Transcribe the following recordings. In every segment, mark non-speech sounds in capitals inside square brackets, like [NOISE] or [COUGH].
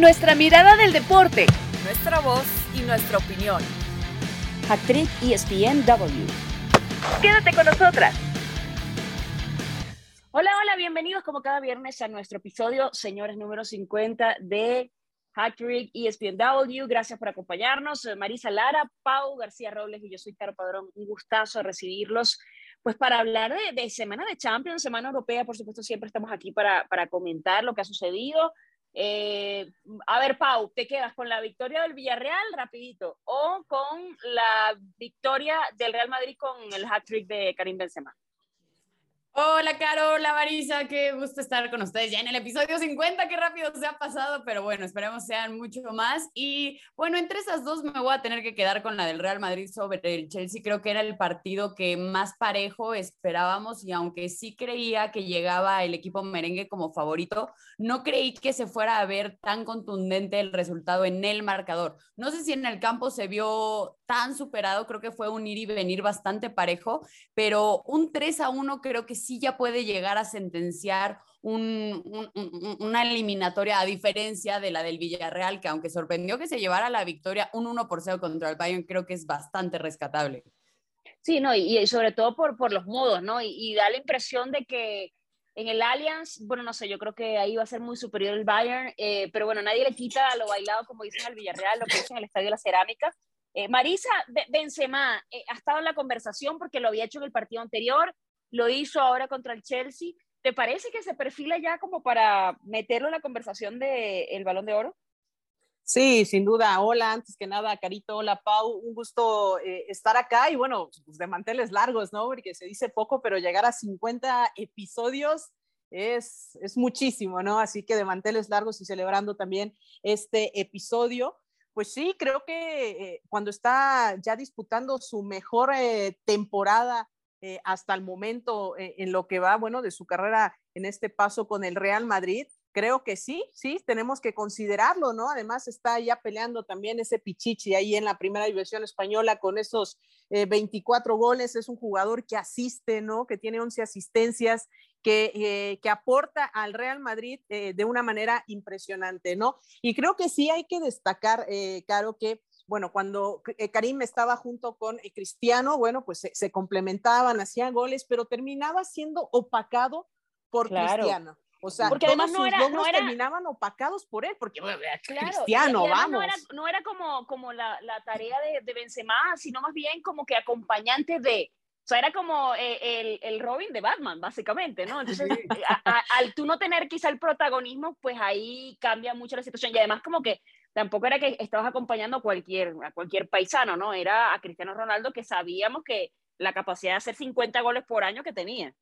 Nuestra mirada del deporte, nuestra voz y nuestra opinión. Actriz ESPNW. Quédate con nosotras. Hola, hola, bienvenidos como cada viernes a nuestro episodio, señores, número 50 de Hacktrick ESPNW. Gracias por acompañarnos. Marisa Lara, Pau García Robles y yo soy Caro Padrón. Un gustazo recibirlos pues para hablar de, de, Semana de Champions, Semana Europea, por supuesto, siempre estamos aquí para, para comentar lo que ha sucedido. Eh, a ver, Pau, ¿te quedas con la victoria del Villarreal rapidito o con la victoria del Real Madrid con el hat-trick de Karim Benzema? Hola, Caro, hola, Marisa, qué gusto estar con ustedes ya en el episodio 50, qué rápido se ha pasado, pero bueno, esperemos sean mucho más. Y bueno, entre esas dos me voy a tener que quedar con la del Real Madrid sobre el Chelsea, creo que era el partido que más parejo esperábamos y aunque sí creía que llegaba el equipo merengue como favorito, no creí que se fuera a ver tan contundente el resultado en el marcador. No sé si en el campo se vio tan superado, creo que fue un ir y venir bastante parejo, pero un 3 a 1 creo que sí ya puede llegar a sentenciar una eliminatoria a diferencia de la del Villarreal, que aunque sorprendió que se llevara la victoria un 1 por 0 contra el Bayern, creo que es bastante rescatable. Sí, no, y, sobre todo por, por los modos, ¿no? Y, da la impresión de que en el Allianz, bueno, no sé, yo creo que ahí va a ser muy superior el Bayern, eh, pero bueno, nadie le quita lo bailado, como dicen al Villarreal, lo que dicen en el Estadio de la Cerámica. Eh, Marisa Benzema eh, ha estado en la conversación porque lo había hecho en el partido anterior, lo hizo ahora contra el Chelsea. ¿Te parece que se perfila ya como para meterlo en la conversación del el balón de oro? Sí, sin duda. Hola, antes que nada, Carito, hola, Pau. Un gusto eh, estar acá y bueno, pues de manteles largos, ¿no? Porque se dice poco, pero llegar a 50 episodios es, es muchísimo, ¿no? Así que de manteles largos y celebrando también este episodio. Pues sí, creo que eh, cuando está ya disputando su mejor eh, temporada eh, hasta el momento eh, en lo que va, bueno, de su carrera en este paso con el Real Madrid. Creo que sí, sí, tenemos que considerarlo, ¿no? Además está ya peleando también ese Pichichi ahí en la primera división española con esos 24 eh, goles. Es un jugador que asiste, ¿no? Que tiene 11 asistencias, que, que, aporta al Real Madrid de una manera impresionante, ¿no? Y creo que sí hay que destacar, Caro, que bueno, cuando eh, Karim estaba junto con eh, Cristiano, bueno, pues se, complementaban, hacían goles, pero terminaba siendo opacado por Cristiano. O sea, porque además no era, no era, terminaban opacados por él, porque Cristiano, vamos. No era, como, como la, tarea de, de, Benzema, sino más bien como que acompañante de. O sea, era como eh, el, Robin de Batman, básicamente, ¿no? Entonces, [LAUGHS] al tú no tener quizá el protagonismo, pues ahí cambia mucho la situación. Y además, como que tampoco era que estabas acompañando a cualquier, a cualquier paisano, ¿no? Era a Cristiano Ronaldo que sabíamos que la capacidad de hacer 50 goles por año que tenía.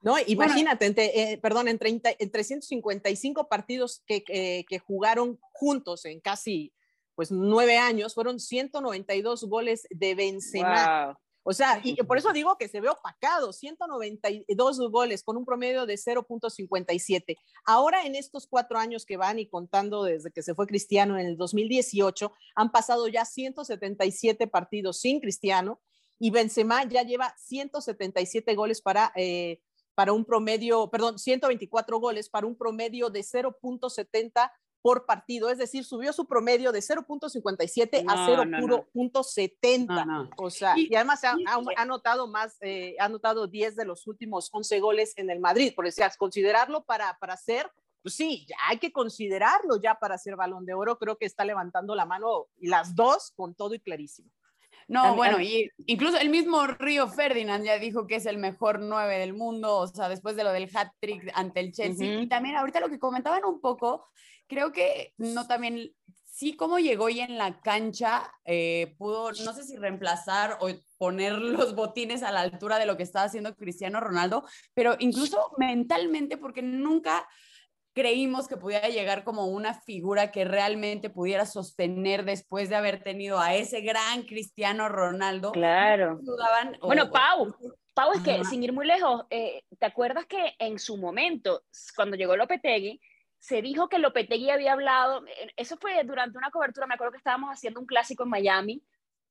No, imagínate, eh, perdón, en, 30, en 355 partidos que, que, jugaron juntos en casi pues nueve años, fueron 192 goles de Benzema. O sea, y por eso digo que se ve opacado, 192 goles con un promedio de 0.57. Ahora en estos cuatro años que van y contando desde que se fue Cristiano en el 2018, han pasado ya 177 partidos sin Cristiano y Benzema ya lleva 177 goles para, eh, para un promedio, perdón, 124 goles para un promedio de 0.70 por partido, es decir, subió su promedio de 0.57 a 0.70. o sea, y, además ha, anotado más, eh, ha anotado 10 de los últimos 11 goles en el Madrid. Por decías, considerarlo para, para ser, pues sí, ya hay que considerarlo ya para ser balón de oro. Creo que está levantando la mano y las dos con todo y clarísimo. No, bueno, y incluso el mismo Río Ferdinand ya dijo que es el mejor nueve del mundo, o sea, después de lo del hat trick ante el Chelsea. Y también ahorita lo que comentaban un poco creo que no también, sí como llegó y en la cancha eh, pudo, no sé si reemplazar o poner [LAUGHS] los botines a la altura de lo que estaba haciendo Cristiano Ronaldo, pero incluso mentalmente, porque nunca creímos que pudiera llegar como una figura que realmente pudiera sostener después de haber tenido a ese gran Cristiano Ronaldo. Claro. bueno, Pau, Pau, es que sin ir muy lejos, eh, ¿te acuerdas que en su momento, cuando llegó Lopetegui, se dijo que Lopetegui había hablado, eh, eso fue durante una cobertura, me acuerdo que estábamos haciendo un clásico en Miami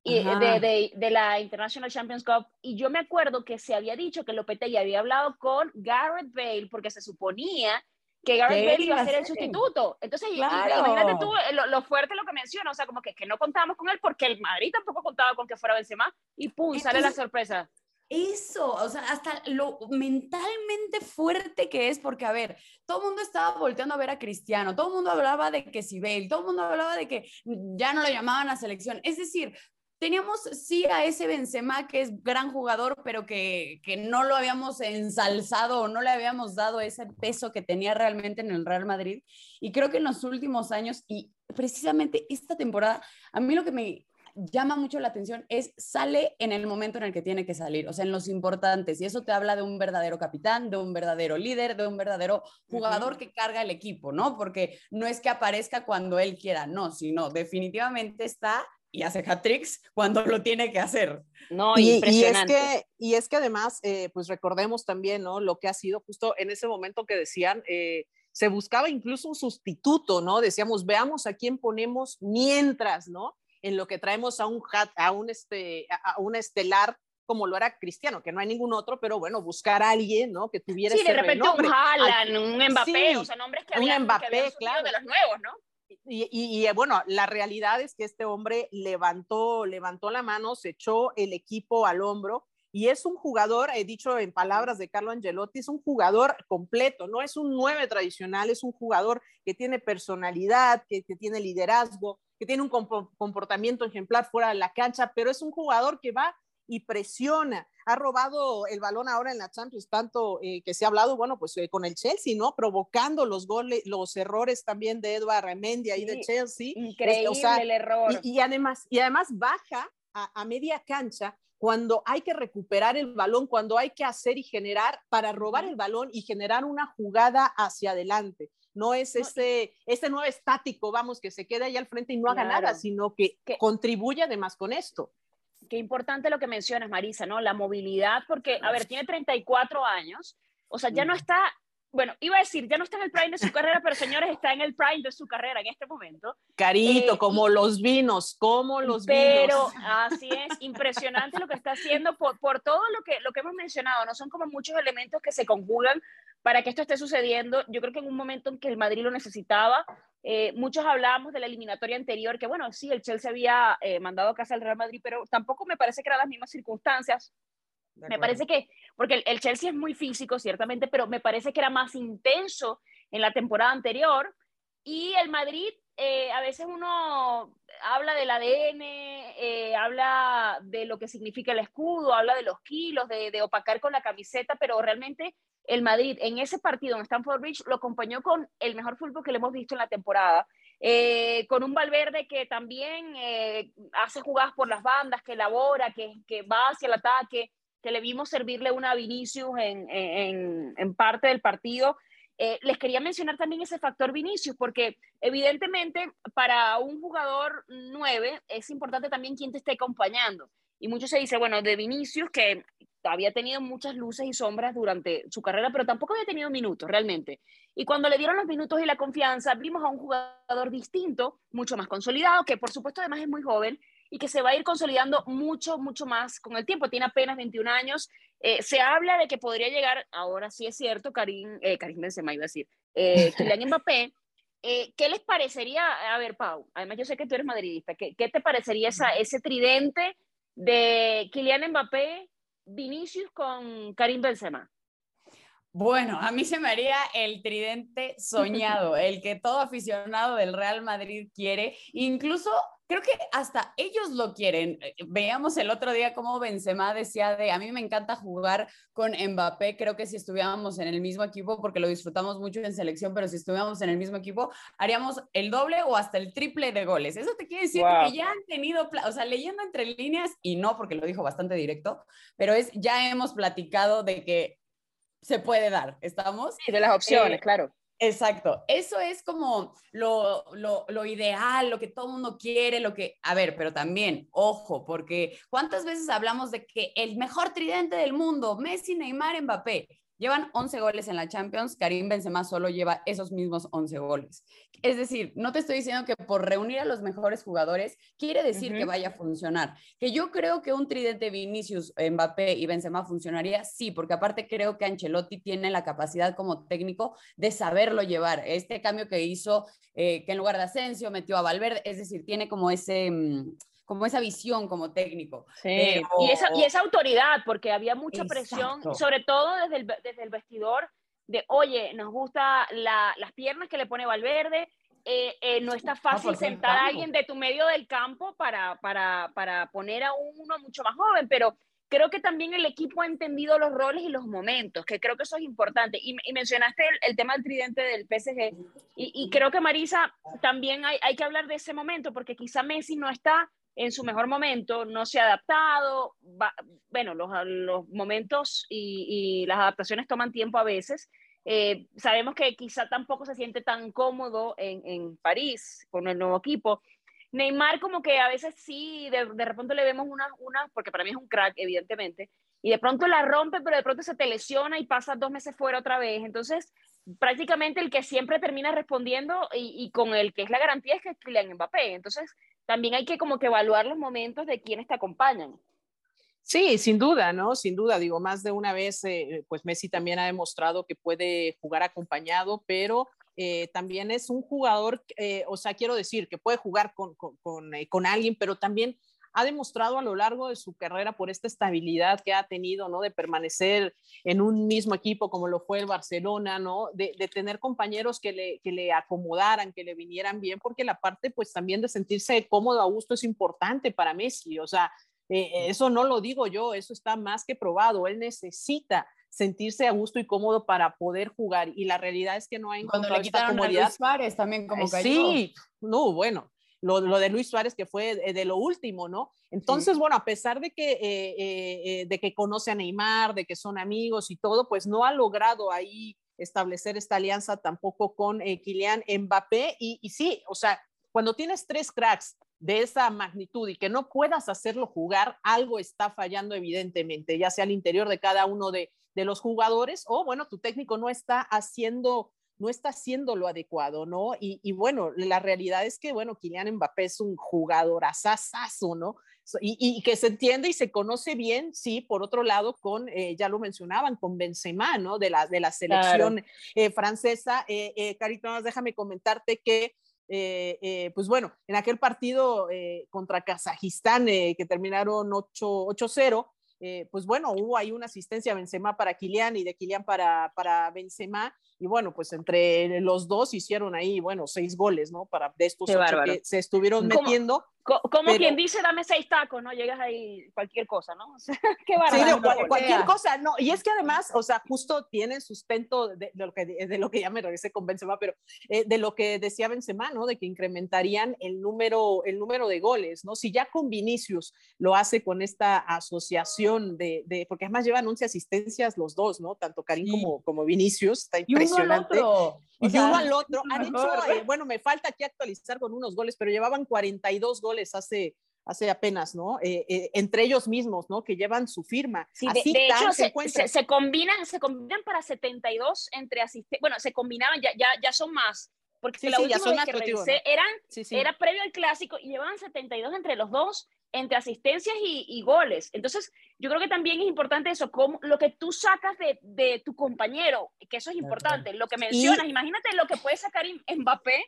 y de, de, de, la International Champions Cup, y yo me acuerdo que se había dicho que Lopetegui había hablado con Garrett Bale porque se suponía que Gareth ¿Qué Bale iba a ser el sustituto. Entonces, y- y- Claro. imagínate tú eh, lo, lo fuerte lo que menciona, o sea, como que, que no contábamos con él porque el Madrid tampoco contaba con que fuera Benzema y pum, sale la Entonces- sorpresa. Eso, o sea, hasta lo mentalmente fuerte que es, porque a ver, todo el mundo estaba volteando a ver a Cristiano, todo el mundo hablaba de que si Bale, todo el mundo hablaba de que ya no lo llamaban a selección. Es decir, teníamos sí a ese Benzema que es gran jugador, pero que, que no lo habíamos ensalzado o no le habíamos dado ese peso que tenía realmente en el Real Madrid. Y creo que en los últimos años y precisamente esta temporada, a mí lo que me llama mucho la atención es sale en el momento en el que tiene que salir, o sea, en los importantes. Y eso te habla de un verdadero capitán, de un verdadero líder, de un verdadero jugador que carga el equipo, ¿no? Porque no es que aparezca cuando él quiera, no, sino definitivamente está y hace hat-tricks cuando lo tiene que hacer. No, Y, y es impresionante. que, y es que además, eh, pues recordemos también, ¿no? Lo que ha sido justo en ese momento que decían, eh, se buscaba incluso un sustituto, ¿no? Decíamos, veamos a quién ponemos mientras, ¿no? En lo que traemos a un hat, a un este, a a un estelar como lo era Cristiano, que no hay ningún otro, pero bueno, buscar a alguien, ¿no? Que tuviera Sí, de ese repente renombre. un Haaland, un Mbappé, Sí, o sea, nombres que un habían, que Mbappé, habían surgido claro. de los nuevos, ¿no? Y, y- y, eh, bueno, la realidad es que este hombre levantó, levantó la mano, se echó el equipo al hombro y es un jugador, he dicho en palabras de Carlo Angelotti, es un jugador completo, no es un nueve tradicional, es un jugador que tiene personalidad, que, que tiene liderazgo, que tiene un compo- comportamiento ejemplar fuera de la cancha, pero es un jugador que va y presiona. Ha robado el balón ahora en la Champions, tanto eh, que se ha hablado, bueno, pues eh, con el Chelsea, ¿no? Provocando los goles, los errores también de Edward Mendy ahí de Sí, Chelsea. Increíble o sea, el error. Y, y además, y además baja a, a media cancha cuando hay que recuperar el balón, cuando hay que hacer y generar para robar el balón y generar una jugada hacia adelante. No es ese, ese nuevo estático, vamos, que se quede ahí al frente y no haga Claro. nada, sino que, Que- contribuye además con esto. Qué importante lo que mencionas, Marisa, ¿no? La movilidad, porque, a ver, tiene 34 años, o sea, ya no está, bueno, iba a decir, ya no está en el prime de su carrera, pero señores, está en el prime de su carrera en este momento. Carito, Eh, como los vinos, como los Pero vinos. así es, impresionante lo que está haciendo por, por todo lo que, lo que hemos mencionado, ¿no? Son como muchos elementos que se conjugan para que esto esté sucediendo. Yo creo que en un momento en que el Madrid lo necesitaba, eh, muchos hablábamos de la eliminatoria anterior, que bueno, sí, el Chelsea había eh, mandado a casa al Real Madrid, pero tampoco me parece que eran las mismas circunstancias. Me parece que, porque el, el Chelsea es muy físico, ciertamente, pero me parece que era más intenso en la temporada anterior. Y el Madrid, eh, a veces uno habla del ADN, habla de lo que significa el escudo, habla de los kilos, de, de opacar con la camiseta, pero realmente el Madrid en ese partido en Stamford Bridge lo acompañó con el mejor fútbol que le hemos visto en la temporada. Eh, con un Valverde que también eh, hace jugadas por las bandas, que elabora, que, que va hacia el ataque, que le vimos servirle una a Vinicius en, parte del partido. Eh, les quería mencionar también ese factor Vinicius, porque evidentemente para un jugador 9 es importante también quién te esté acompañando. Y mucho se dice, bueno, de Vinicius, que había tenido muchas luces y sombras durante su carrera, pero tampoco había tenido minutos realmente. Y cuando le dieron los minutos y la confianza, vimos a un jugador distinto, mucho más consolidado, que por supuesto además es muy joven y que se va a ir consolidando mucho, mucho más con el tiempo. Tiene apenas 21 años. Eh, se habla de que podría llegar, ahora sí es cierto, Karim, eh, Karim Benzema iba a decir, eh, Kylian [LAUGHS] Mbappé. Eh, ¿Qué les parecería? A ver, Pau, además yo sé que tú eres madridista, ¿qué, qué te parecería esa, ese tridente de Kylian Mbappé, Vinicius con Karim Benzema? Bueno, a mí se me haría el tridente soñado, el que todo aficionado del Real Madrid quiere. Incluso creo que hasta ellos lo quieren. Eh, Veíamos el otro día cómo Benzema decía de, a mí me encanta jugar con Mbappé, creo que si estuviéramos en el mismo equipo, porque lo disfrutamos mucho en selección, pero si estuviéramos en el mismo equipo, haríamos el doble o hasta el triple de goles. Eso te quiere decir Wow. que ya han tenido, o sea, leyendo entre líneas, y no porque lo dijo bastante directo, pero es, ya hemos platicado de que se puede dar, ¿estamos? Sí, de las opciones, Eh, claro. Exacto, eso es como lo, lo, lo ideal, lo que todo el mundo quiere, lo que, a ver, pero también, ojo, porque ¿cuántas veces hablamos de que el mejor tridente del mundo, Messi, Neymar, Mbappé? Llevan 11 goles en la Champions, Karim Benzema solo lleva esos mismos 11 goles. Es decir, no te estoy diciendo que por reunir a los mejores jugadores quiere decir que vaya a funcionar. Que yo creo que un tridente Vinicius, Mbappé y Benzema funcionaría, sí, porque aparte creo que Ancelotti tiene la capacidad como técnico de saberlo llevar. Este cambio que hizo, eh, que en lugar de Asensio metió a Valverde, es decir, tiene como ese... Mm, como esa visión como técnico. Sí. y, esa, y esa autoridad, porque había mucha presión, sobre todo desde el, desde el vestidor, de, oye, nos gusta las piernas que le pone Valverde, eh, eh, no está fácil sentar a alguien de tu medio del campo para, para, para poner a uno mucho más joven, pero creo que también el equipo ha entendido los roles y los momentos, que creo que eso es importante. Y, mencionaste el, tema del tridente del PSG, y, y creo que Marisa, también hay, hay, que hablar de ese momento, porque quizá Messi no está en su mejor momento, no se ha adaptado. bueno, los, momentos y, las adaptaciones toman tiempo a veces. Eh, sabemos que quizá tampoco se siente tan cómodo en, en, París con el nuevo equipo. Neymar como que a veces sí, de, de repente le vemos una, una, porque para mí es un crack, evidentemente, y de pronto la rompe, pero de pronto se te lesiona y pasa dos meses fuera otra vez. Entonces, prácticamente el que siempre termina respondiendo y, y con el que es la garantía es que es Kylian Mbappé. Entonces, también hay que como que evaluar los momentos de quienes te acompañan. Sí, sin duda, ¿no? Sin duda, digo, más de una vez, eh, pues Messi también ha demostrado que puede jugar acompañado, pero eh, también es un jugador, eh, o sea, quiero decir, que puede jugar con, con, con alguien, pero también ha demostrado a lo largo de su carrera por esta estabilidad que ha tenido, ¿no? De permanecer en un mismo equipo como lo fue el Barcelona, ¿no? De, tener compañeros que le, que le acomodaran, que le vinieran bien, porque la parte, pues también de sentirse cómodo a gusto es importante para Messi, o sea, eh, eso no lo digo yo, eso está más que probado, él necesita sentirse a gusto y cómodo para poder jugar y la realidad es que no hay cuando le quitaron a Luis Suárez también como cayó. Sí, no, bueno, lo, lo, de Luis Suárez, que fue de, lo último, ¿no? Entonces, bueno, a pesar de que, eh, eh, eh, de que conoce a Neymar, de que son amigos y todo, pues no ha logrado ahí establecer esta alianza tampoco con Kylian Mbappé. Y, y sí, o sea, cuando tienes tres cracks de esa magnitud y que no puedas hacerlo jugar, algo está fallando evidentemente, ya sea al interior de cada uno de, de los jugadores o, bueno, tu técnico no está haciendo no está haciendo lo adecuado, ¿no? Y, bueno, la realidad es que, bueno, Kylian Mbappé es un jugador asasazo, ¿no? Y, que se entiende y se conoce bien, sí, por otro lado, con, eh, ya lo mencionaban, con Benzema, ¿no? De la, de la selección eh, francesa. Eh, eh, Carito, déjame comentarte que pues bueno, en aquel partido contra Kazajistán que terminaron 8-0, pues bueno, hubo ahí una asistencia a Benzema para Kylian y de Kylian para, para Benzema y bueno, pues entre los dos hicieron ahí, bueno, seis goles, ¿no? Para de estos ocho que se estuvieron metiendo. Como quien dice, dame seis tacos, ¿no? Llegas ahí cualquier cosa, ¿no? [LAUGHS] O sea, qué bárbaro. Sí, cualquier cosa, no. Y es que además, o sea, justo tiene sustento de, lo, que, de lo que ya me regresé con Benzema, pero eh, de lo que decía Benzema, ¿no? De que incrementarían el número, el número de goles, ¿no? Si ya con Vinicius lo hace con esta asociación de, de porque además llevan 11 asistencias los dos, ¿no? Tanto Karim como, como Vinicius, está impresionante. Y uno al otro. Han hecho, eh, bueno, me falta aquí actualizar con unos goles, pero llevaban 42 goles hace, hace apenas, ¿no? Eh, eh, entre ellos mismos, ¿no? Que llevan su firma. Sí, de, hecho, se, se, combinan, se combinan para 72 entre asistentes. Bueno, se combinaban, ya, ya, ya son más. Porque sí, la última vez que revisé, eran, era previo al clásico y llevaban 72 entre los dos entre asistencias y, goles. Entonces, yo creo que también es importante eso, como lo que tú sacas de, de tu compañero, que eso es importante. Lo que mencionas, imagínate lo que puede sacar Mbappé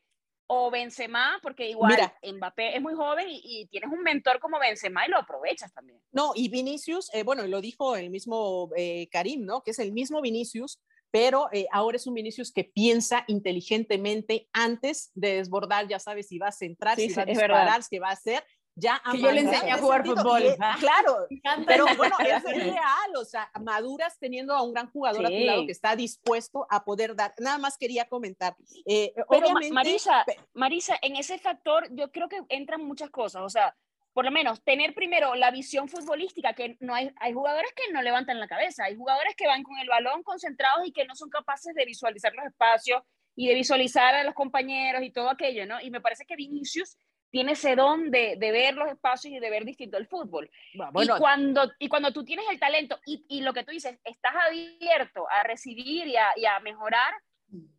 o Benzema, porque igual Mbappé es muy joven y, tienes un mentor como Benzema y lo aprovechas también. No, y Vinicius, eh, bueno, lo dijo el mismo eh, Karim, ¿no? Que es el mismo Vinicius, pero eh, ahora es un Vinicius que piensa inteligentemente antes de desbordar, ya sabes si va a centrar, si va a disparar, qué va a hacer, ya que yo le enseñé a jugar fútbol. claro, pero bueno, es real, o sea, maduras teniendo a un gran jugador a tu lado que está dispuesto a poder dar. Nada más quería comentar. Eh, pero Marisa, Marisa, en ese factor yo creo que entran muchas cosas, o sea, por lo menos tener primero la visión futbolística, que no hay, hay jugadores que no levantan la cabeza, hay jugadores que van con el balón concentrados y que no son capaces de visualizar los espacios y de visualizar a los compañeros y todo aquello, ¿no? Y me parece que Vinicius tiene ese don de, de, ver los espacios y de ver distinto el fútbol. Bueno, y, cuando, y cuando tú tienes el talento y, y, lo que tú dices, estás abierto a recibir y a, y a mejorar,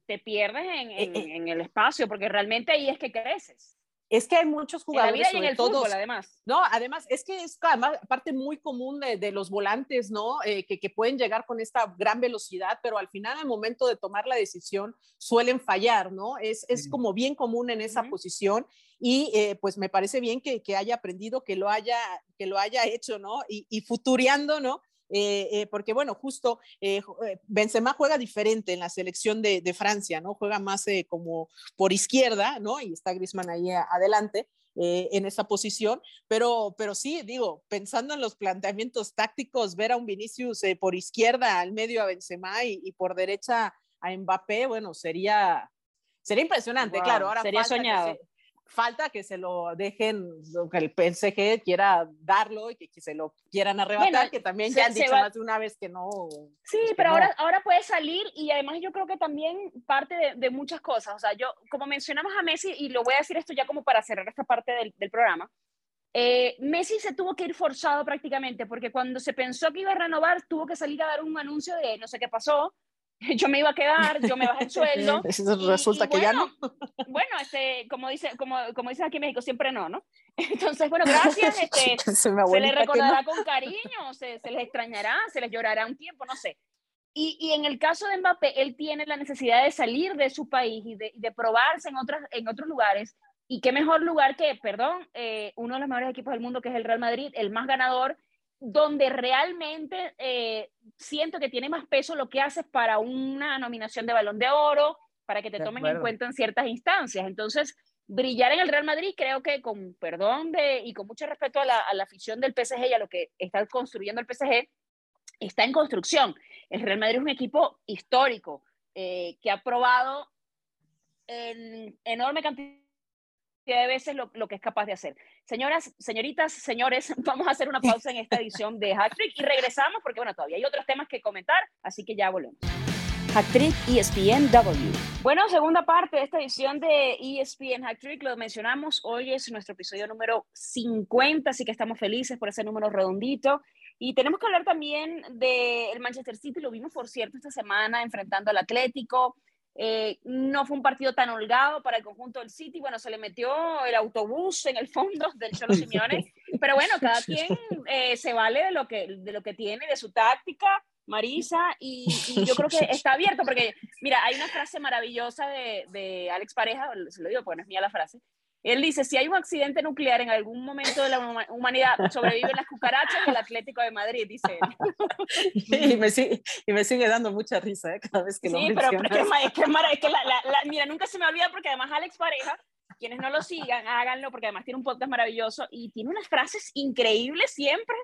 te pierdes en, en, eh, en, el espacio, porque realmente ahí es que creces. Es que hay muchos jugadores, en el fútbol, además. No, además, es que es además, parte muy común de, de los volantes, ¿no? Eh, que, que, pueden llegar con esta gran velocidad, pero al final, al momento de tomar la decisión, suelen fallar, ¿no? Es, es como bien común en esa uh -huh. posición y eh, pues me parece bien que, que, haya aprendido, que lo haya, que lo haya hecho, ¿no? Y, y futureando, ¿no? Eh, eh, porque bueno, justo eh, Benzema juega diferente en la selección de, de Francia, ¿no? Juega más eh, como por izquierda, ¿no? Y está Griezmann ahí adelante. en esa posición, pero, pero sí, digo, pensando en los planteamientos tácticos, ver a un Vinicius por izquierda al medio a Benzema y, y, por derecha a Mbappé, bueno, sería, sería impresionante, wow, claro. Ahora sería soñado. Se, falta que se lo dejen, que el PSG quiera darlo y que, que se lo quieran arrebatar, bueno, que también ya han dicho va... más de una vez que no. Sí, pues pero no. ahora, ahora puede salir y además yo creo que también parte de, de, muchas cosas. O sea, yo, como mencionamos a Messi, y lo voy a decir esto ya como para cerrar esta parte del, del programa, eh, Messi se tuvo que ir forzado prácticamente, porque cuando se pensó que iba a renovar, tuvo que salir a dar un anuncio de no sé qué pasó, [LAUGHS] yo me iba a quedar, yo me bajé el [LAUGHS] sueldo. y, Resulta y que bueno, ya no. bueno, este, como, dice, como, como dicen aquí en México, siempre no, ¿no? [LAUGHS] Entonces, bueno, gracias. Este, se, se les recordará no. con cariño, se, se, les extrañará, se les llorará un tiempo, no sé. Y, y, en el caso de Mbappé, él tiene la necesidad de salir de su país y de, de probarse en, otras, en otros lugares. Y qué mejor lugar que, perdón, eh, uno de los mejores equipos del mundo, que es el Real Madrid, el más ganador, donde realmente eh, siento que tiene más peso lo que haces para una nominación de balón de oro, para que te tomen en cuenta en ciertas instancias. Entonces, brillar en el Real Madrid, creo que con perdón de, y con mucho respeto a la, a la afición del PSG y a lo que está construyendo el PSG, está en construcción. El Real Madrid es un equipo histórico eh, que ha probado en enorme cantidad de veces lo, lo, que es capaz de hacer. Señoras, señoritas, señores, [LAUGHS] vamos a hacer una pausa en esta edición de Hacktrick y regresamos porque, bueno, todavía hay otros temas que comentar, así que ya volvemos. Hacktrick ESPNW. Bueno, segunda parte de esta edición de ESPN Hacktrick, lo mencionamos, hoy es nuestro episodio número 50, así que estamos felices por ese número redondito. Y tenemos que hablar también del Manchester City, lo vimos, por cierto, esta semana enfrentando al Atlético, eh, no fue un partido tan holgado para el conjunto del City. Bueno, se le metió el autobús en el fondo [LAUGHS] del Cholo Simeone. Pero bueno, cada quien eh, se vale de lo, que, de lo que tiene, de su táctica, Marisa. Y, y, yo creo que está abierto porque, mira, hay una frase maravillosa de, de Alex Pareja, se lo digo porque no es mía la frase, él dice, si hay un accidente nuclear en algún momento de la humanidad, sobreviven las cucarachas y el Atlético de Madrid, dice él. [LAUGHS] y, me sigue, y me sigue dando mucha risa ¿eh? cada vez que sí, lo Sí, pero, pero, es que, es que, es que la, la, la, mira, nunca se me olvida porque además Alex Pareja, quienes no lo sigan, háganlo porque además tiene un podcast maravilloso y tiene unas frases increíbles siempre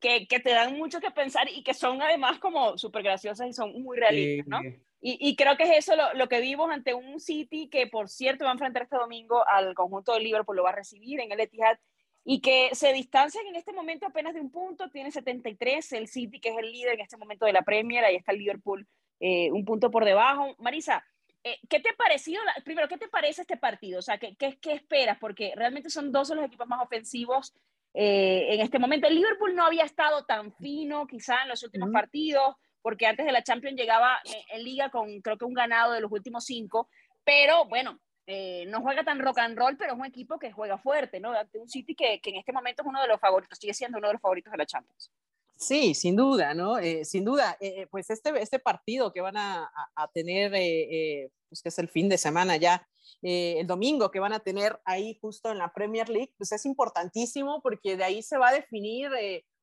que, que te dan mucho que pensar y que son además como súper graciosas y son muy realistas, ¿no? Y, y, creo que es eso lo, lo, que vimos ante un City que, por cierto, va a enfrentar este domingo al conjunto de Liverpool, lo va a recibir en el Etihad, y que se distancian en este momento apenas de un punto, tiene 73, el City, que es el líder en este momento de la Premier, ahí está el Liverpool eh, un punto por debajo. Marisa, eh, ¿qué te ha parecido? La, primero, ¿qué te parece este partido? O sea, ¿qué, qué, qué esperas? Porque realmente son dos de los equipos más ofensivos eh, en este momento. El Liverpool no había estado tan fino quizá en los últimos uh -huh. partidos, porque antes de la Champions llegaba en, liga con creo que un ganado de los últimos cinco, pero bueno, eh, no juega tan rock and roll, pero es un equipo que juega fuerte, ¿no? Un City que, que, en este momento es uno de los favoritos, sigue siendo uno de los favoritos de la Champions. Sí, sin duda, ¿no? Eh, sin duda, eh, pues este, este partido que van a, a tener, eh, pues que es el fin de semana ya, el domingo que van a tener ahí justo en la Premier League, pues es importantísimo porque de ahí se va a definir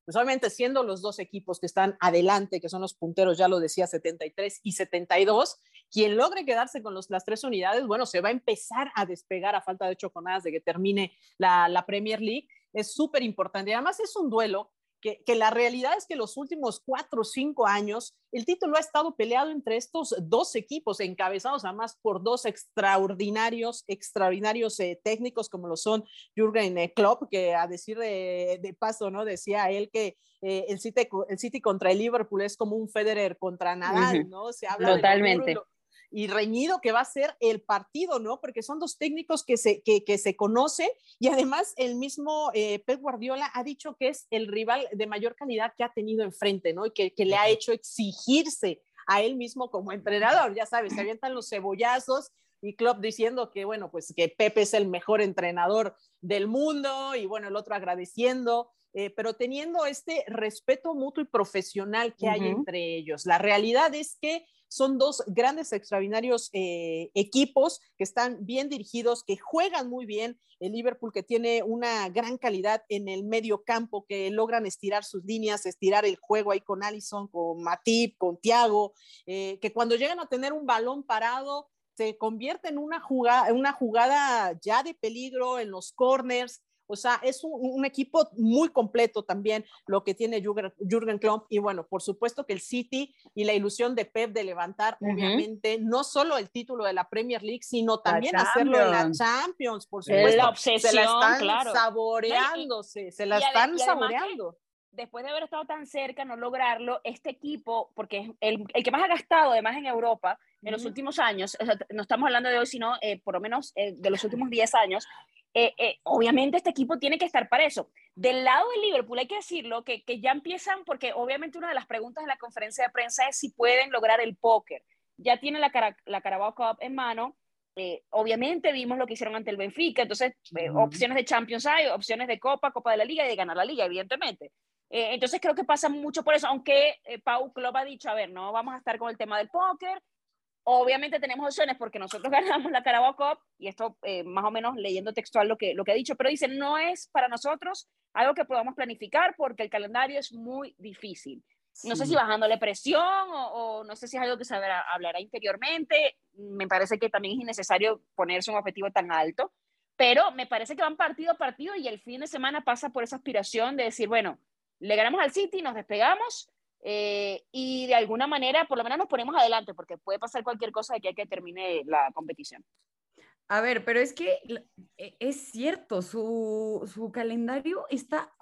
pues obviamente siendo los dos equipos que están adelante, que son los punteros, ya lo decía, 73 y 72, quien logre quedarse con los, las tres unidades, bueno, se va a empezar a despegar a falta de ocho jornadas de que termine la, la Premier League. Es súper importante. Además, es un duelo que, que, la realidad es que los últimos cuatro o cinco años el título ha estado peleado entre estos dos equipos, encabezados además por dos extraordinarios, extraordinarios eh, técnicos como lo son Jürgen eh, Klopp, que a decir de, de paso, ¿no? Decía él que eh, el, City, el City contra el Liverpool es como un Federer contra Nadal, ¿no? Se habla Totalmente. De y reñido que va a ser el partido, ¿no? Porque son dos técnicos que se, que, que se conocen y además el mismo eh, Pep Guardiola ha dicho que es el rival de mayor calidad que ha tenido enfrente, ¿no? Y que, que le ha hecho exigirse a él mismo como entrenador, ya sabes, se avientan los cebollazos y Klopp diciendo que, bueno, pues que Pepe es el mejor entrenador del mundo y, bueno, el otro agradeciendo, eh, pero teniendo este respeto mutuo y profesional que hay entre ellos. La realidad es que son dos grandes, extraordinarios eh, equipos que están bien dirigidos, que juegan muy bien. El Liverpool que tiene una gran calidad en el medio campo, que logran estirar sus líneas, estirar el juego ahí con Allison, con Matip, con Thiago, eh, que cuando llegan a tener un balón parado, se convierte en una jugada, una jugada ya de peligro en los corners. O sea, es un, equipo muy completo también lo que tiene Jürgen, Klopp. Y bueno, por supuesto que el City y la ilusión de Pep de levantar, obviamente, no solo el título de la Premier League, sino también hacerlo en la Champions, por supuesto. La obsesión, se la están claro. saboreándose, se la están saboreando después de haber estado tan cerca, no lograrlo, este equipo, porque es el, que más ha gastado además en Europa en los últimos años, no estamos hablando de hoy, sino eh, por lo menos eh, de los últimos 10 años, eh, obviamente este equipo tiene que estar para eso. Del lado del Liverpool hay que decirlo, que, que ya empiezan, porque obviamente una de las preguntas de la conferencia de prensa es si pueden lograr el póker. Ya tienen la, la Carabao Cup en mano, obviamente vimos lo que hicieron ante el Benfica, entonces opciones de Champions hay, opciones de Copa, Copa de la Liga y de ganar la Liga, evidentemente. Eh, entonces creo que pasa mucho por eso, aunque eh, Pau Club ha dicho, a ver, no vamos a estar con el tema del póker, obviamente tenemos opciones porque nosotros [LAUGHS] ganamos la Carabao Cup, y esto eh, más o menos leyendo textual lo que, lo que ha dicho, pero dice, no es para nosotros algo que podamos planificar porque el calendario es muy difícil. No sé si bajándole presión o, no sé si es algo que se hablará interiormente. Me parece que también es innecesario ponerse un objetivo tan alto, pero me parece que van partido a partido y el fin de semana pasa por esa aspiración de decir, bueno, le ganamos al City, nos despegamos eh, y de alguna manera por lo menos nos ponemos adelante porque puede pasar cualquier cosa de que hay que termine la competición. A ver, pero es que e, es cierto, su, su calendario está,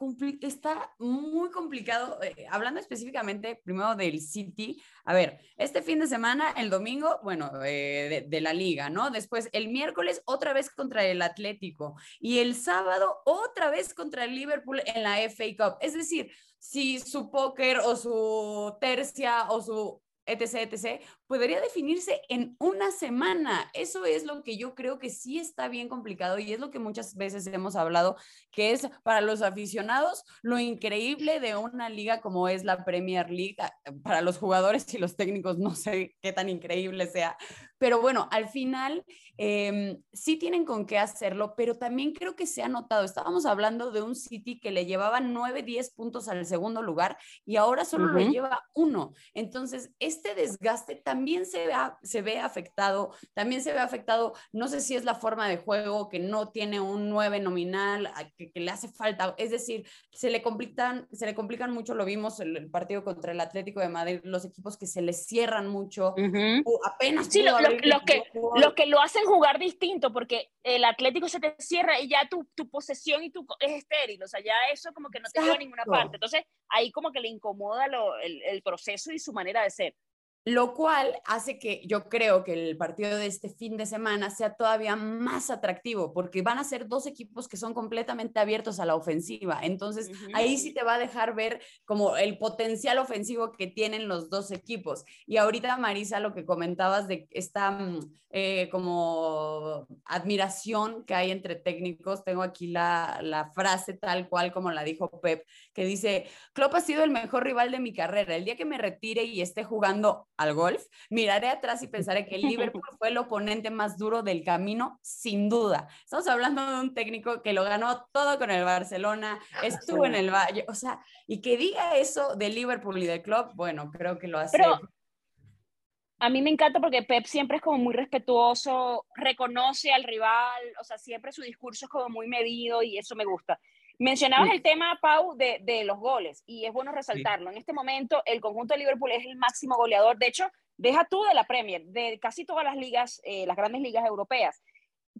está muy complicado. Eh, hablando específicamente primero del City, a ver, este fin de semana, el domingo, bueno, eh, de, de, la liga, ¿no? Después el miércoles otra vez contra el Atlético y el sábado otra vez contra el Liverpool en la FA Cup. Es decir, si su póker o su tercia o su etc., etc., podría definirse en una semana. Eso es lo que yo creo que sí está bien complicado y es lo que muchas veces hemos hablado, que es para los aficionados lo increíble de una liga como es la Premier League. Ah, para los jugadores y los técnicos no sé qué tan increíble sea, pero bueno, al final eh, sí tienen con qué hacerlo, pero también creo que se ha notado, estábamos hablando de un City que le llevaba 9, 10 puntos al segundo lugar y ahora solo le lleva uno. Entonces, este desgaste también se ve, se ve afectado, también se ve afectado, no sé si es la forma de juego, que no tiene un 9 nominal, que, que le hace falta, es decir, se le complican, se le complican mucho, lo vimos en el partido contra el Atlético de Madrid, los equipos que se les cierran mucho, apenas sí, los que, lo que lo hacen jugar distinto, porque el Atlético se te cierra y ya tu, tu posesión y tu es estéril, o sea, ya eso como que no te lleva a ninguna parte. Entonces, ahí como que le incomoda lo, el, el proceso y su manera de ser lo cual hace que yo creo que el partido de este fin de semana sea todavía más atractivo, porque van a ser dos equipos que son completamente abiertos a la ofensiva. Entonces, ahí sí te va a dejar ver como el potencial ofensivo que tienen los dos equipos. Y ahorita, Marisa, lo que comentabas de esta mm, eh, como admiración que hay entre técnicos, tengo aquí la, la frase tal cual como la dijo Pep, que dice, Klopp ha sido el mejor rival de mi carrera. El día que me retire y esté jugando al golf, miraré atrás y pensaré que el Liverpool [LAUGHS] fue el oponente más duro del camino, sin duda. Estamos hablando de un técnico que lo ganó todo con el Barcelona, estuvo en el Valle, o sea, y que diga eso del Liverpool y del club, bueno, creo que lo hace. Pero a mí me encanta porque Pep siempre es como muy respetuoso, reconoce al rival, o sea, siempre su discurso es como muy medido y eso me gusta. Mencionabas el tema, Pau, de, de, los goles y es bueno resaltarlo. En este momento, el conjunto de Liverpool es el máximo goleador. De hecho, deja tú de la Premier, de casi todas las ligas, eh, las grandes ligas europeas.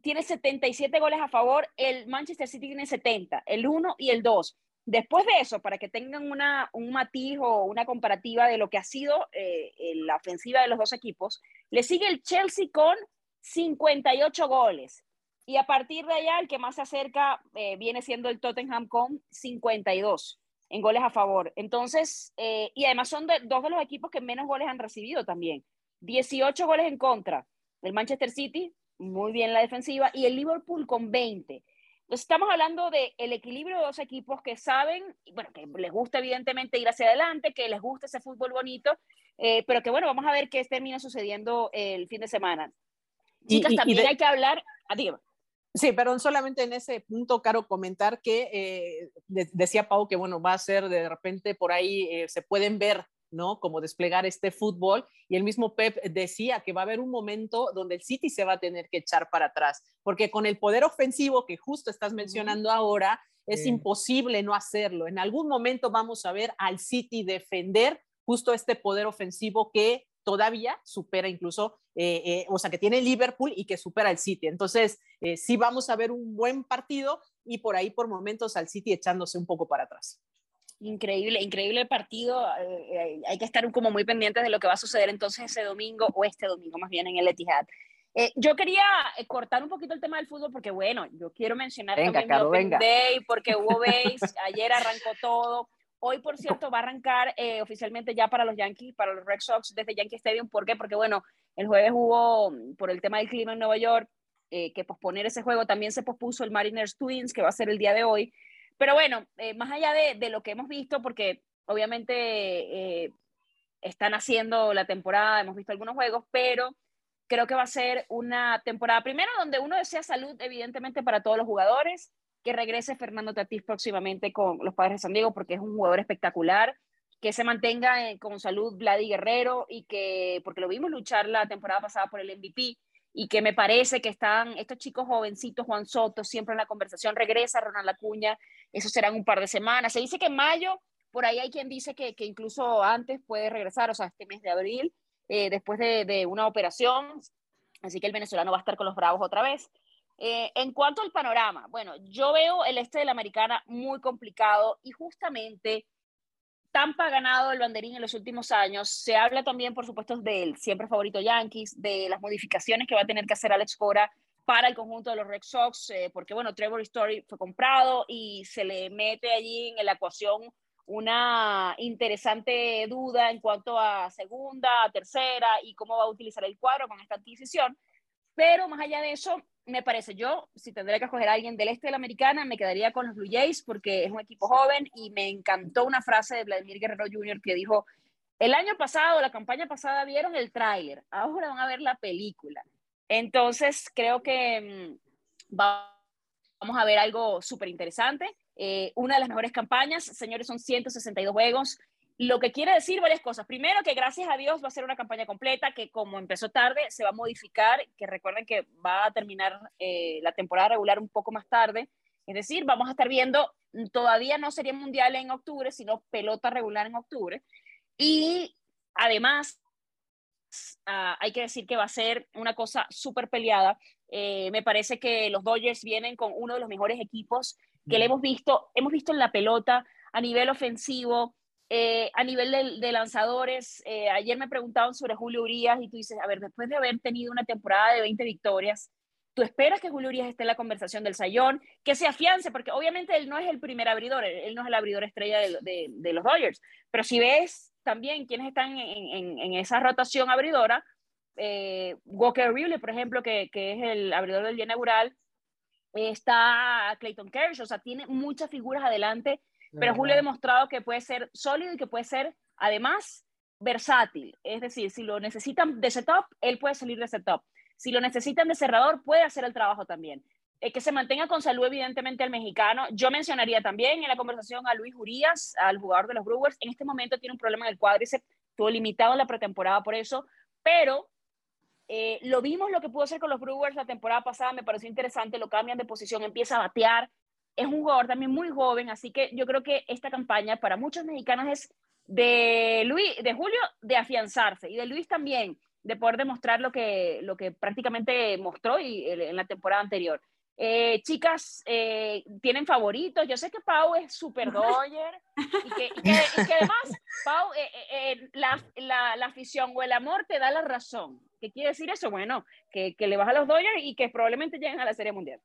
Tiene 77 goles a favor, el Manchester City tiene 70, el 1 y el 2. Después de eso, para que tengan una, un matiz o una comparativa de lo que ha sido eh, la ofensiva de los dos equipos, le sigue el Chelsea con 58 goles. Y a partir de allá, el que más se acerca eh, viene siendo el Tottenham con 52 en goles a favor. Entonces, eh, y además son dos de los equipos que menos goles han recibido también. 18 goles en contra. El Manchester City, muy bien la defensiva, y el Liverpool con 20. Entonces, estamos hablando del el equilibrio de dos equipos que saben, bueno, que les gusta evidentemente ir hacia adelante, que les gusta ese fútbol bonito, eh, pero que bueno, vamos a ver qué termina sucediendo el fin de semana. Chicas, también hay que hablar, adiós. Sí, perdón, solamente en ese punto, Caro, comentar que eh, decía Pau que, bueno, va a ser de repente por ahí, eh, se pueden ver, ¿no? Como desplegar este fútbol. Y el mismo Pep decía que va a haber un momento donde el City se va a tener que echar para atrás, porque con el poder ofensivo que justo estás mencionando ahora, es imposible no hacerlo. En algún momento vamos a ver al City defender justo este poder ofensivo que todavía supera incluso, eh, eh, o sea, que tiene Liverpool y que supera el City. Entonces, eh, sí vamos a ver un buen partido y por ahí por momentos al City echándose un poco para atrás. Increíble, increíble partido. hay que estar como muy pendientes de lo que va a suceder entonces ese domingo o este domingo más bien en el Etihad. yo quería cortar un poquito el tema del fútbol porque, bueno, yo quiero mencionar también el Open Day porque hubo [LAUGHS] base, ayer arrancó todo. Hoy, por cierto, va a arrancar eh, oficialmente ya para los Yankees, para los Red Sox desde Yankee Stadium. ¿Por qué? Porque, bueno, el jueves hubo, mm, por el tema del clima en Nueva York, eh, que posponer ese juego. También se pospuso el Mariners Twins, que va a ser el día de hoy. Pero bueno, eh, más allá de, de, lo que hemos visto, porque obviamente están haciendo la temporada, hemos visto algunos juegos, pero creo que va a ser una temporada, primero, donde uno desea salud, evidentemente, para todos los jugadores que regrese Fernando Tatís próximamente con los Padres de San Diego porque es un jugador espectacular, que se mantenga eh, con salud Vladi Guerrero y que, porque lo vimos luchar la temporada pasada por el MVP y que me parece que están estos chicos jovencitos, Juan Soto, siempre en la conversación, regresa Ronald Acuña, eso serán un par de semanas. Se dice que en mayo, por ahí hay quien dice que, que incluso antes puede regresar, o sea, este mes de abril, eh, después de, de una operación, así que el venezolano va a estar con los Bravos otra vez. Eh, en cuanto al panorama, bueno, yo veo el este de la americana muy complicado y justamente Tampa ha ganado el banderín en los últimos años. Se habla también, por supuesto, del siempre favorito Yankees, de las modificaciones que va a tener que hacer Alex Cora para el conjunto de los Red Sox, eh, porque bueno, Trevor Story fue comprado y se le mete allí en la ecuación una interesante duda en cuanto a segunda, tercera y cómo va a utilizar el cuadro con esta adquisición. Pero más allá de eso, me parece yo, si tendría que escoger a alguien del este de la americana, me quedaría con los Blue Jays porque es un equipo joven y me encantó una frase de Vladimir Guerrero Jr. que dijo, el año pasado, la campaña pasada vieron el tráiler, ahora van a ver la película. Entonces, creo que mm, vamos a ver algo súper interesante. Eh, una de las mejores campañas, señores, son 162 juegos, lo que quiere decir varias cosas. Primero, que gracias a Dios va a ser una campaña completa, que como empezó tarde, se va a modificar, que recuerden que va a terminar eh, la temporada regular un poco más tarde. Es decir, vamos a estar viendo, todavía no sería mundial en octubre, sino pelota regular en octubre. Y además, ah, hay que decir que va a ser una cosa súper peleada. Eh, me parece que los Dodgers vienen con uno de los mejores equipos que le hemos visto, hemos visto en la pelota a nivel ofensivo, eh, a nivel de, lanzadores, eh, ayer me preguntaban sobre Julio Urias y tú dices, a ver, después de haber tenido una temporada de 20 victorias, ¿tú esperas que Julio Urias esté en la conversación del Sayón? Que se afiance, porque obviamente él no es el primer abridor, él no es el abridor estrella de, los Dodgers, pero si ves también quiénes están en, en, esa rotación abridora, eh, Walker Riley, por ejemplo, que, que, es el abridor del día inaugural, está Clayton Kershaw, o sea, tiene muchas figuras adelante pero Julio ha demostrado que puede ser sólido y que puede ser, además, versátil. Es decir, si lo necesitan de setup, él puede salir de setup. Si lo necesitan de cerrador, puede hacer el trabajo también. Eh, que se mantenga con salud, evidentemente, el mexicano. Yo mencionaría también en la conversación a Luis Urias, al jugador de los Brewers. En este momento tiene un problema en el cuádriceps, estuvo limitado en la pretemporada por eso, pero eh, lo vimos lo que pudo hacer con los Brewers la temporada pasada, me pareció interesante, lo cambian de posición, empieza a batear, es un jugador también muy joven, así que yo creo que esta campaña para muchos mexicanos es de Luis, de Julio, de afianzarse y de Luis también, de poder demostrar lo que, lo que prácticamente mostró y, en la temporada anterior. Eh, chicas, eh, ¿tienen favoritos? Yo sé que Pau es super [LAUGHS] Dodger y que, y que, y que además, Pau, eh, la, la, la, afición o el amor te da la razón. ¿Qué quiere decir eso? Bueno, que, que le vas a los Dodgers y que probablemente lleguen a la Serie Mundial.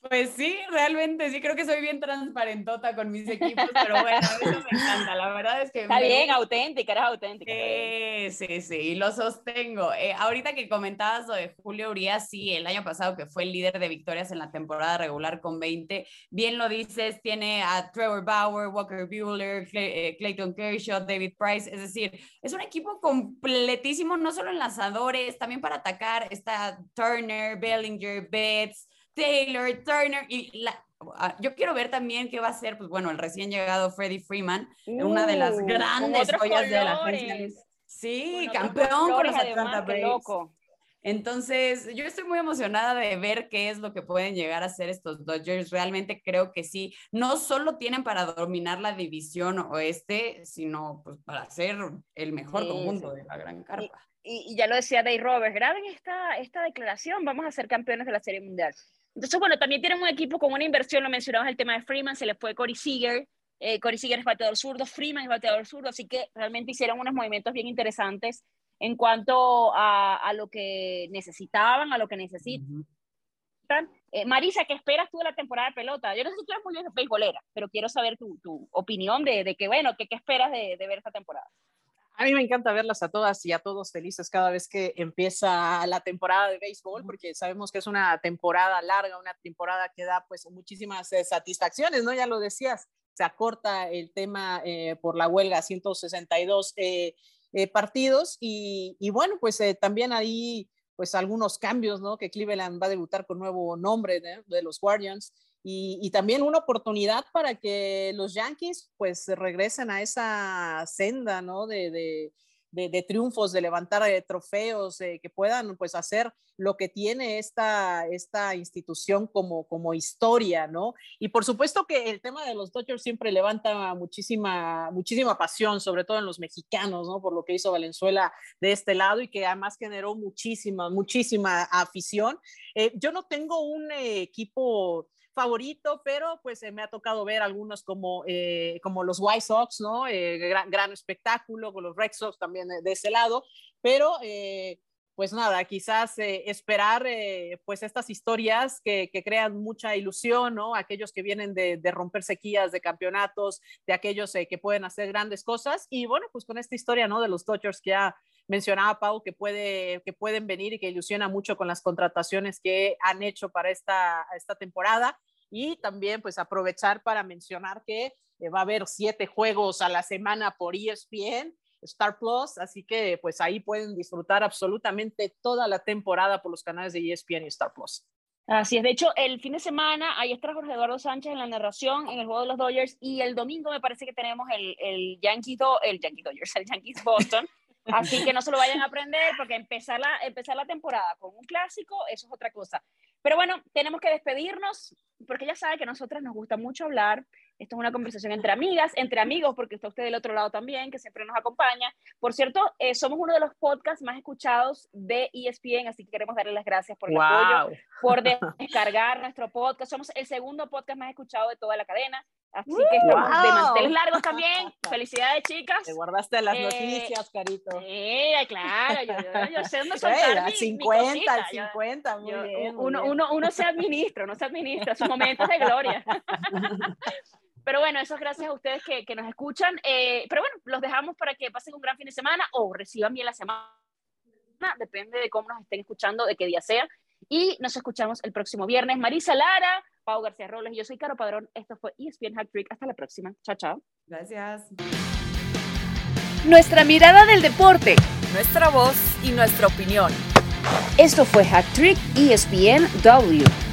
Pues sí, realmente sí creo que soy bien transparentota con mis equipos, pero [LAUGHS] bueno, eso me encanta. La verdad es que. Está bien, auténtica, eres auténtica. Sí, sí, sí, y lo sostengo. Eh, ahorita que comentabas lo de Julio Urias, sí, el año pasado que fue el líder de victorias en la temporada regular con 20, bien lo dices, tiene a Trevor Bauer, Walker Bueller, eh, Clayton Kershaw, David Price, es decir, es un equipo completísimo, no solo en lanzadores, también para atacar. Está Turner, Bellinger, Betts. Taylor, Turner y la, ah, yo quiero ver también qué va a ser, pues bueno, el recién llegado Freddie Freeman, una de las uh, grandes joyas de la agencia. Sí, campeón con los Atlanta Braves. Entonces, yo estoy muy emocionada de ver qué es lo que pueden llegar a hacer estos Dodgers. Realmente creo que sí, no solo tienen para dominar la división oeste, sino pues para ser el mejor conjunto de la gran carpa. Y, ya lo decía Dave Roberts, graben esta, esta declaración, vamos a ser campeones de la Serie Mundial. Entonces, bueno, también tienen un equipo con una inversión, lo mencionabas el tema de Freeman, se le fue Corey Seager, eh, Corey Seager es bateador zurdo, Freeman es bateador zurdo, así que realmente hicieron unos movimientos bien interesantes en cuanto a, a lo que necesitaban, a lo que necesitan. Eh, Marisa, ¿qué esperas tú de la temporada de pelota? Yo no sé si tú eres muy beisbolera, pero quiero saber tu, tu opinión de, de, que, bueno, ¿qué, qué esperas de, de ver esta temporada? A mí me encanta verlas a todas y a todos felices cada vez que empieza la temporada de béisbol, porque sabemos que es una temporada larga, una temporada que da pues muchísimas eh, satisfacciones, ¿no? Ya lo decías, se acorta el tema eh, por la huelga, 162 eh, partidos y, y, bueno, pues también ahí pues algunos cambios, ¿no? Que Cleveland va a debutar con nuevo nombre de los Guardians y, también una oportunidad para que los Yankees pues regresen a esa senda, ¿no? De, de, de, triunfos, de levantar eh, trofeos, eh, que puedan pues hacer lo que tiene esta, esta institución como, como historia, ¿no? Y por supuesto que el tema de los Dodgers siempre levanta muchísima, muchísima pasión, sobre todo en los mexicanos, ¿no? Por lo que hizo Valenzuela de este lado y que además generó muchísima, muchísima afición. Eh, yo no tengo un equipo favorito, pero pues me ha tocado ver algunos como, eh, como los White Sox, ¿no? Eh, gran, espectáculo, con los Red Sox también de ese lado, pero eh, pues nada, quizás esperar pues estas historias que, crean mucha ilusión, ¿no? Aquellos que vienen de, romper sequías de campeonatos, de aquellos que pueden hacer grandes cosas y bueno, pues con esta historia, ¿no? De los Dodgers que ya mencionaba Pau que, puede, que pueden venir y que ilusiona mucho con las contrataciones que han hecho para esta, esta temporada y también pues aprovechar para mencionar que eh, va a haber siete juegos a la semana por ESPN, Star Plus, así que pues ahí pueden disfrutar absolutamente toda la temporada por los canales de ESPN y Star Plus. Así es, de hecho, el fin de semana ahí está Jorge Eduardo Sánchez en la narración en el juego de los Dodgers y el domingo me parece que tenemos el, el Yankees, el Yankee Dodgers, el Yankees Boston. Así que no se lo vayan a aprender porque empezar la, empezar la temporada con un clásico, eso es otra cosa. Pero bueno, tenemos que despedirnos porque ya sabe que a nosotras nos gusta mucho hablar. Esto es una conversación entre amigas, entre amigos, porque está usted del otro lado también, que siempre nos acompaña. Por cierto, eh, somos uno de los podcasts más escuchados de ESPN, así que queremos darle las gracias por el apoyo, por [LAUGHS] descargar nuestro podcast. Somos el segundo podcast más escuchado de toda la cadena. Así que estamos de manteles largos [LAUGHS] también. Felicidades, chicas. Te guardaste las eh, noticias, Carito. Sí, claro. Yo, yo, sé dónde [LAUGHS] soltar mi, 50, mi 50, muy bien. uno, Uno, uno se administra, uno se administra sus momentos de gloria. [LAUGHS] Pero bueno, eso es gracias a ustedes que, que nos escuchan. Eh, pero bueno, los dejamos para que pasen un gran fin de semana o reciban bien la semana. Depende de cómo nos estén escuchando, de qué día sea. Y nos escuchamos el próximo viernes. Marisa Lara, Pau García Robles y yo soy Caro Padrón. Esto fue ESPN Hack Trick. Hasta la próxima. Chao, chao. Gracias. Nuestra mirada del deporte. Nuestra voz y nuestra opinión. Esto fue Hack Trick ESPN W.